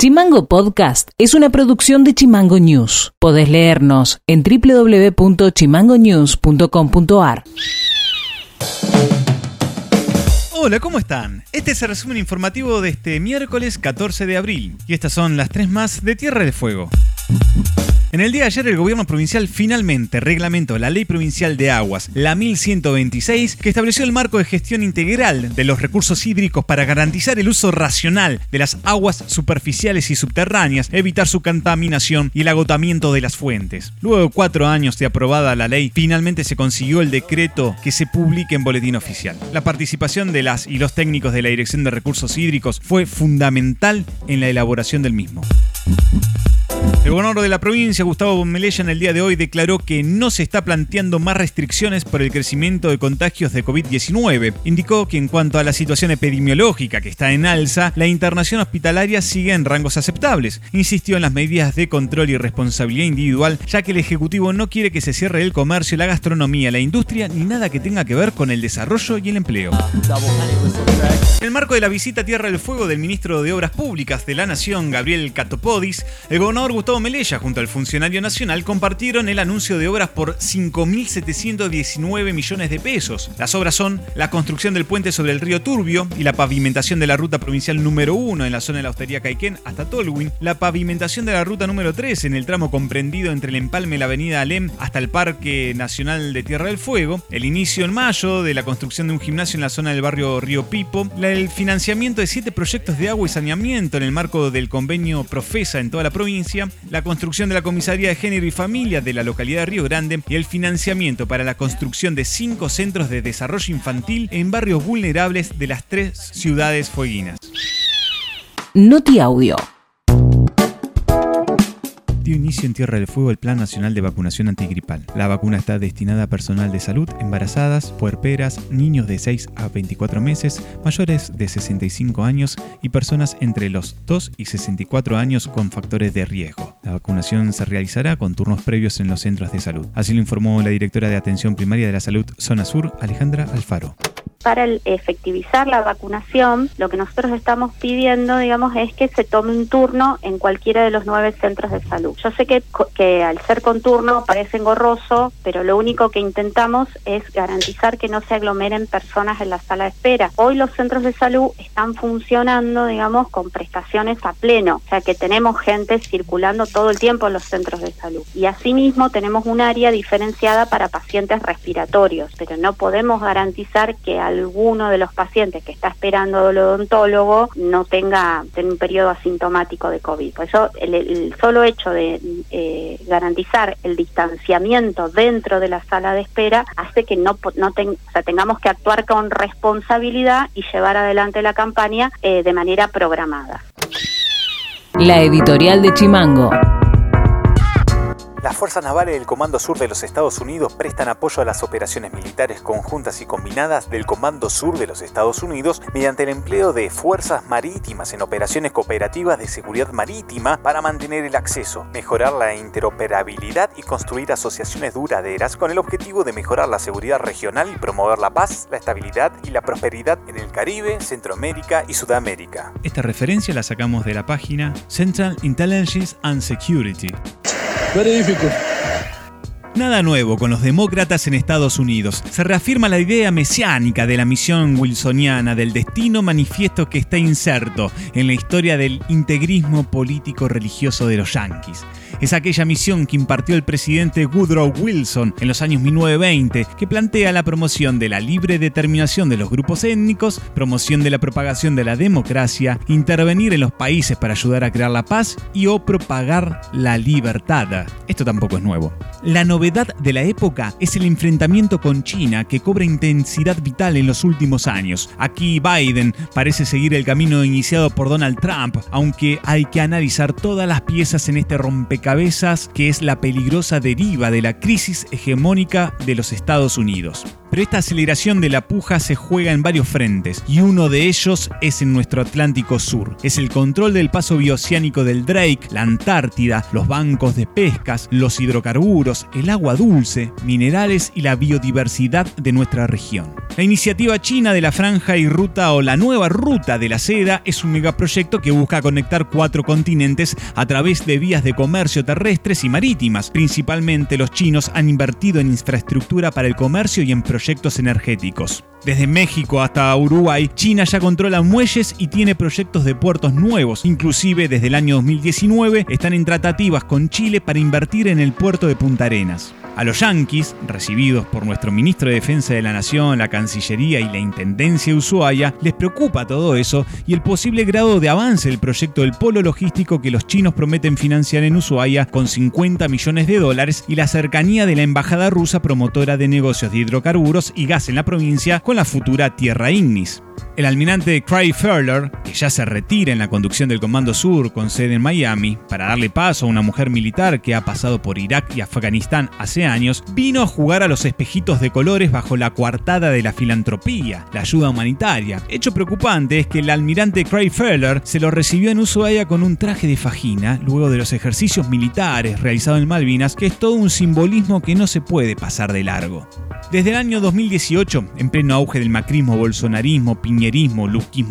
Chimango Podcast es una producción de Chimango News. Podés leernos en www.chimangonews.com.ar. Hola, ¿cómo están? Este es el resumen informativo de este miércoles 14 de abril y estas son las tres más de Tierra del Fuego. En el día de ayer el gobierno provincial finalmente reglamentó la ley provincial de aguas, la 1126, que estableció el marco de gestión integral de los recursos hídricos para garantizar el uso racional de las aguas superficiales y subterráneas, evitar su contaminación y el agotamiento de las fuentes. Luego de cuatro años de aprobada la ley, finalmente se consiguió el decreto que se publique en boletín oficial. La participación de las y los técnicos de la Dirección de Recursos Hídricos fue fundamental en la elaboración del mismo. El gobernador de la provincia, Gustavo Melella, en el día de hoy declaró que no se está planteando más restricciones por el crecimiento de contagios de COVID-19. Indicó que en cuanto a la situación epidemiológica que está en alza, la internación hospitalaria sigue en rangos aceptables. Insistió en las medidas de control y responsabilidad individual, ya que el Ejecutivo no quiere que se cierre el comercio, la gastronomía, la industria ni nada que tenga que ver con el desarrollo y el empleo. En el marco de la visita a Tierra del Fuego del ministro de Obras Públicas de la Nación, Gabriel Catopodis, el gobernador Gustavo Melella junto al funcionario nacional compartieron el anuncio de obras por 5.719 millones de pesos. Las obras son la construcción del puente sobre el río Turbio y la pavimentación de la ruta provincial número 1 en la zona de la hostería Caiquén hasta Tolwyn, la pavimentación de la ruta número 3 en el tramo comprendido entre el empalme y la avenida Alem hasta el Parque Nacional de Tierra del Fuego, el inicio en mayo de la construcción de un gimnasio en la zona del barrio Río Pipo, el financiamiento de siete proyectos de agua y saneamiento en el marco del convenio Profesa en toda la provincia, la construcción de la Comisaría de Género y Familia de la localidad de Río Grande y el financiamiento para la construcción de cinco centros de desarrollo infantil en barrios vulnerables de las tres ciudades fueguinas. Noti Audio dio inicio en Tierra del Fuego el Plan Nacional de Vacunación Antigripal. La vacuna está destinada a personal de salud, embarazadas, puerperas, niños de 6 a 24 meses, mayores de 65 años y personas entre los 2 y 64 años con factores de riesgo. La vacunación se realizará con turnos previos en los centros de salud. Así lo informó la directora de Atención Primaria de la Salud Zona Sur, Alejandra Alfaro para efectivizar la vacunación, lo que nosotros estamos pidiendo, digamos, es que se tome un turno en cualquiera de los nueve centros de salud. Yo sé que, que al ser con turno parece engorroso, pero lo único que intentamos es garantizar que no se aglomeren personas en la sala de espera. Hoy los centros de salud están funcionando, digamos, con prestaciones a pleno, o sea que tenemos gente circulando todo el tiempo en los centros de salud. Y asimismo tenemos un área diferenciada para pacientes respiratorios, pero no podemos garantizar que alguno de los pacientes que está esperando al odontólogo no tenga, un periodo asintomático de COVID. Por eso el, solo hecho de eh, garantizar el distanciamiento dentro de la sala de espera hace que no tengamos que actuar con responsabilidad y llevar adelante la campaña eh, de manera programada. La editorial de Chimango. Las fuerzas navales del Comando Sur de los Estados Unidos prestan apoyo a las operaciones militares conjuntas y combinadas del Comando Sur de los Estados Unidos mediante el empleo de fuerzas marítimas en operaciones cooperativas de seguridad marítima para mantener el acceso, mejorar la interoperabilidad y construir asociaciones duraderas con el objetivo de mejorar la seguridad regional y promover la paz, la estabilidad y la prosperidad en el Caribe, Centroamérica y Sudamérica. Esta referencia la sacamos de la página Central Intelligence and Security. Nada nuevo con los demócratas en Estados Unidos. Se reafirma la idea mesiánica de la misión wilsoniana del destino manifiesto que está inserto en la historia del integrismo político religioso de los yanquis es aquella misión que impartió el presidente Woodrow Wilson en los años 1920, que plantea la promoción de la libre determinación de los grupos étnicos, promoción de la propagación de la democracia, intervenir en los países para ayudar a crear la paz y o propagar la libertad. Esto tampoco es nuevo. La novedad de la época es el enfrentamiento con China que cobra intensidad vital en los últimos años. Aquí Biden parece seguir el camino iniciado por Donald Trump, aunque hay que analizar todas las piezas en este rompecabezas cabezas que es la peligrosa deriva de la crisis hegemónica de los Estados Unidos. Pero esta aceleración de la puja se juega en varios frentes y uno de ellos es en nuestro Atlántico Sur. Es el control del paso bioceánico del Drake, la Antártida, los bancos de pescas, los hidrocarburos, el agua dulce, minerales y la biodiversidad de nuestra región. La iniciativa china de la Franja y Ruta o la Nueva Ruta de la Seda es un megaproyecto que busca conectar cuatro continentes a través de vías de comercio terrestres y marítimas. Principalmente los chinos han invertido en infraestructura para el comercio y en proyectos energéticos. Desde México hasta Uruguay, China ya controla muelles y tiene proyectos de puertos nuevos. Inclusive desde el año 2019 están en tratativas con Chile para invertir en el puerto de Punta Arenas. A los yanquis, recibidos por nuestro ministro de Defensa de la Nación, la Cancillería y la Intendencia de Ushuaia, les preocupa todo eso y el posible grado de avance del proyecto del polo logístico que los chinos prometen financiar en Ushuaia con 50 millones de dólares y la cercanía de la embajada rusa promotora de negocios de hidrocarburos y gas en la provincia con la futura Tierra Ignis. El almirante Craig Furler, que ya se retira en la conducción del Comando Sur con sede en Miami, para darle paso a una mujer militar que ha pasado por Irak y Afganistán hace años, vino a jugar a los espejitos de colores bajo la coartada de la filantropía, la ayuda humanitaria. Hecho preocupante es que el almirante Craig Furler se lo recibió en Ushuaia con un traje de fajina luego de los ejercicios militares realizados en Malvinas, que es todo un simbolismo que no se puede pasar de largo. Desde el año 2018, en pleno auge del macrismo, bolsonarismo, piñerismo,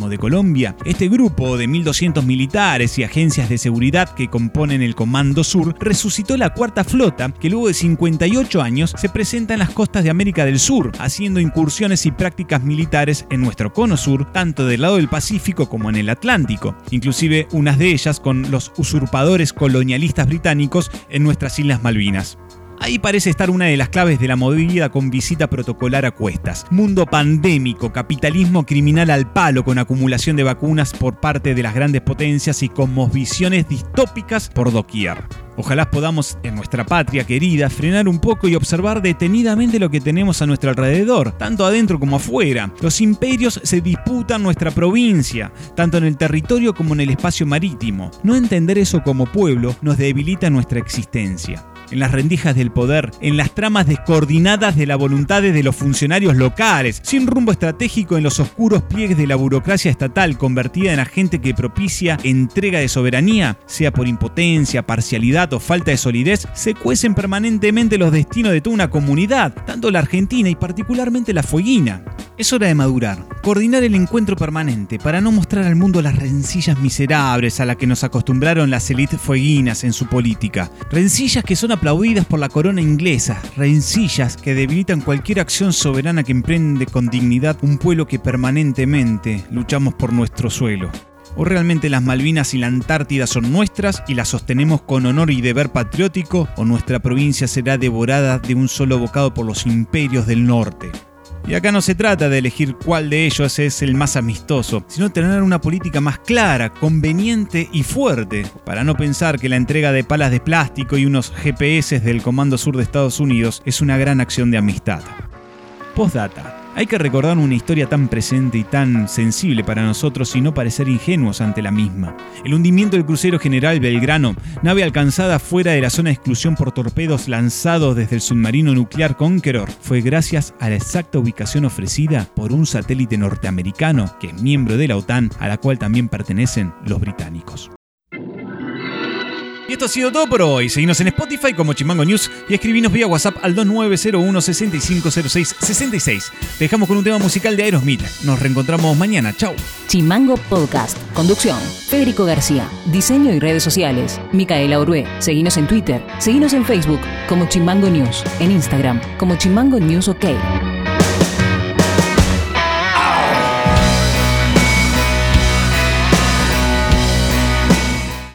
de Colombia, este grupo de 1.200 militares y agencias de seguridad que componen el Comando Sur resucitó la cuarta flota que luego de 58 años se presenta en las costas de América del Sur, haciendo incursiones y prácticas militares en nuestro cono sur, tanto del lado del Pacífico como en el Atlántico, inclusive unas de ellas con los usurpadores colonialistas británicos en nuestras Islas Malvinas. Ahí parece estar una de las claves de la movida con visita protocolar a cuestas. Mundo pandémico, capitalismo criminal al palo con acumulación de vacunas por parte de las grandes potencias y con visiones distópicas por doquier. Ojalá podamos, en nuestra patria querida, frenar un poco y observar detenidamente lo que tenemos a nuestro alrededor, tanto adentro como afuera. Los imperios se disputan nuestra provincia, tanto en el territorio como en el espacio marítimo. No entender eso como pueblo nos debilita nuestra existencia en las rendijas del poder, en las tramas descoordinadas de la voluntad de los funcionarios locales, sin rumbo estratégico en los oscuros pliegues de la burocracia estatal convertida en agente que propicia entrega de soberanía, sea por impotencia, parcialidad o falta de solidez, se cuecen permanentemente los destinos de toda una comunidad, tanto la Argentina y particularmente la Fueguina. Es hora de madurar, coordinar el encuentro permanente para no mostrar al mundo las rencillas miserables a las que nos acostumbraron las élites fueguinas en su política. Rencillas que son aplaudidas por la corona inglesa, rencillas que debilitan cualquier acción soberana que emprende con dignidad un pueblo que permanentemente luchamos por nuestro suelo. ¿O realmente las Malvinas y la Antártida son nuestras y las sostenemos con honor y deber patriótico? ¿O nuestra provincia será devorada de un solo bocado por los imperios del norte? Y acá no se trata de elegir cuál de ellos es el más amistoso, sino tener una política más clara, conveniente y fuerte, para no pensar que la entrega de palas de plástico y unos GPS del Comando Sur de Estados Unidos es una gran acción de amistad. Postdata. Hay que recordar una historia tan presente y tan sensible para nosotros y no parecer ingenuos ante la misma. El hundimiento del crucero general Belgrano, nave alcanzada fuera de la zona de exclusión por torpedos lanzados desde el submarino nuclear Conqueror, fue gracias a la exacta ubicación ofrecida por un satélite norteamericano que es miembro de la OTAN, a la cual también pertenecen los británicos. Y esto ha sido todo por hoy. Seguimos en Spotify como Chimango News y escribinos vía WhatsApp al 2901 6506 66. Te dejamos con un tema musical de Aerosmith. Nos reencontramos mañana. Chau. Chimango Podcast. Conducción. Federico García. Diseño y redes sociales. Micaela Orué. Seguinos en Twitter. Seguinos en Facebook como Chimango News. En Instagram como Chimango News OK.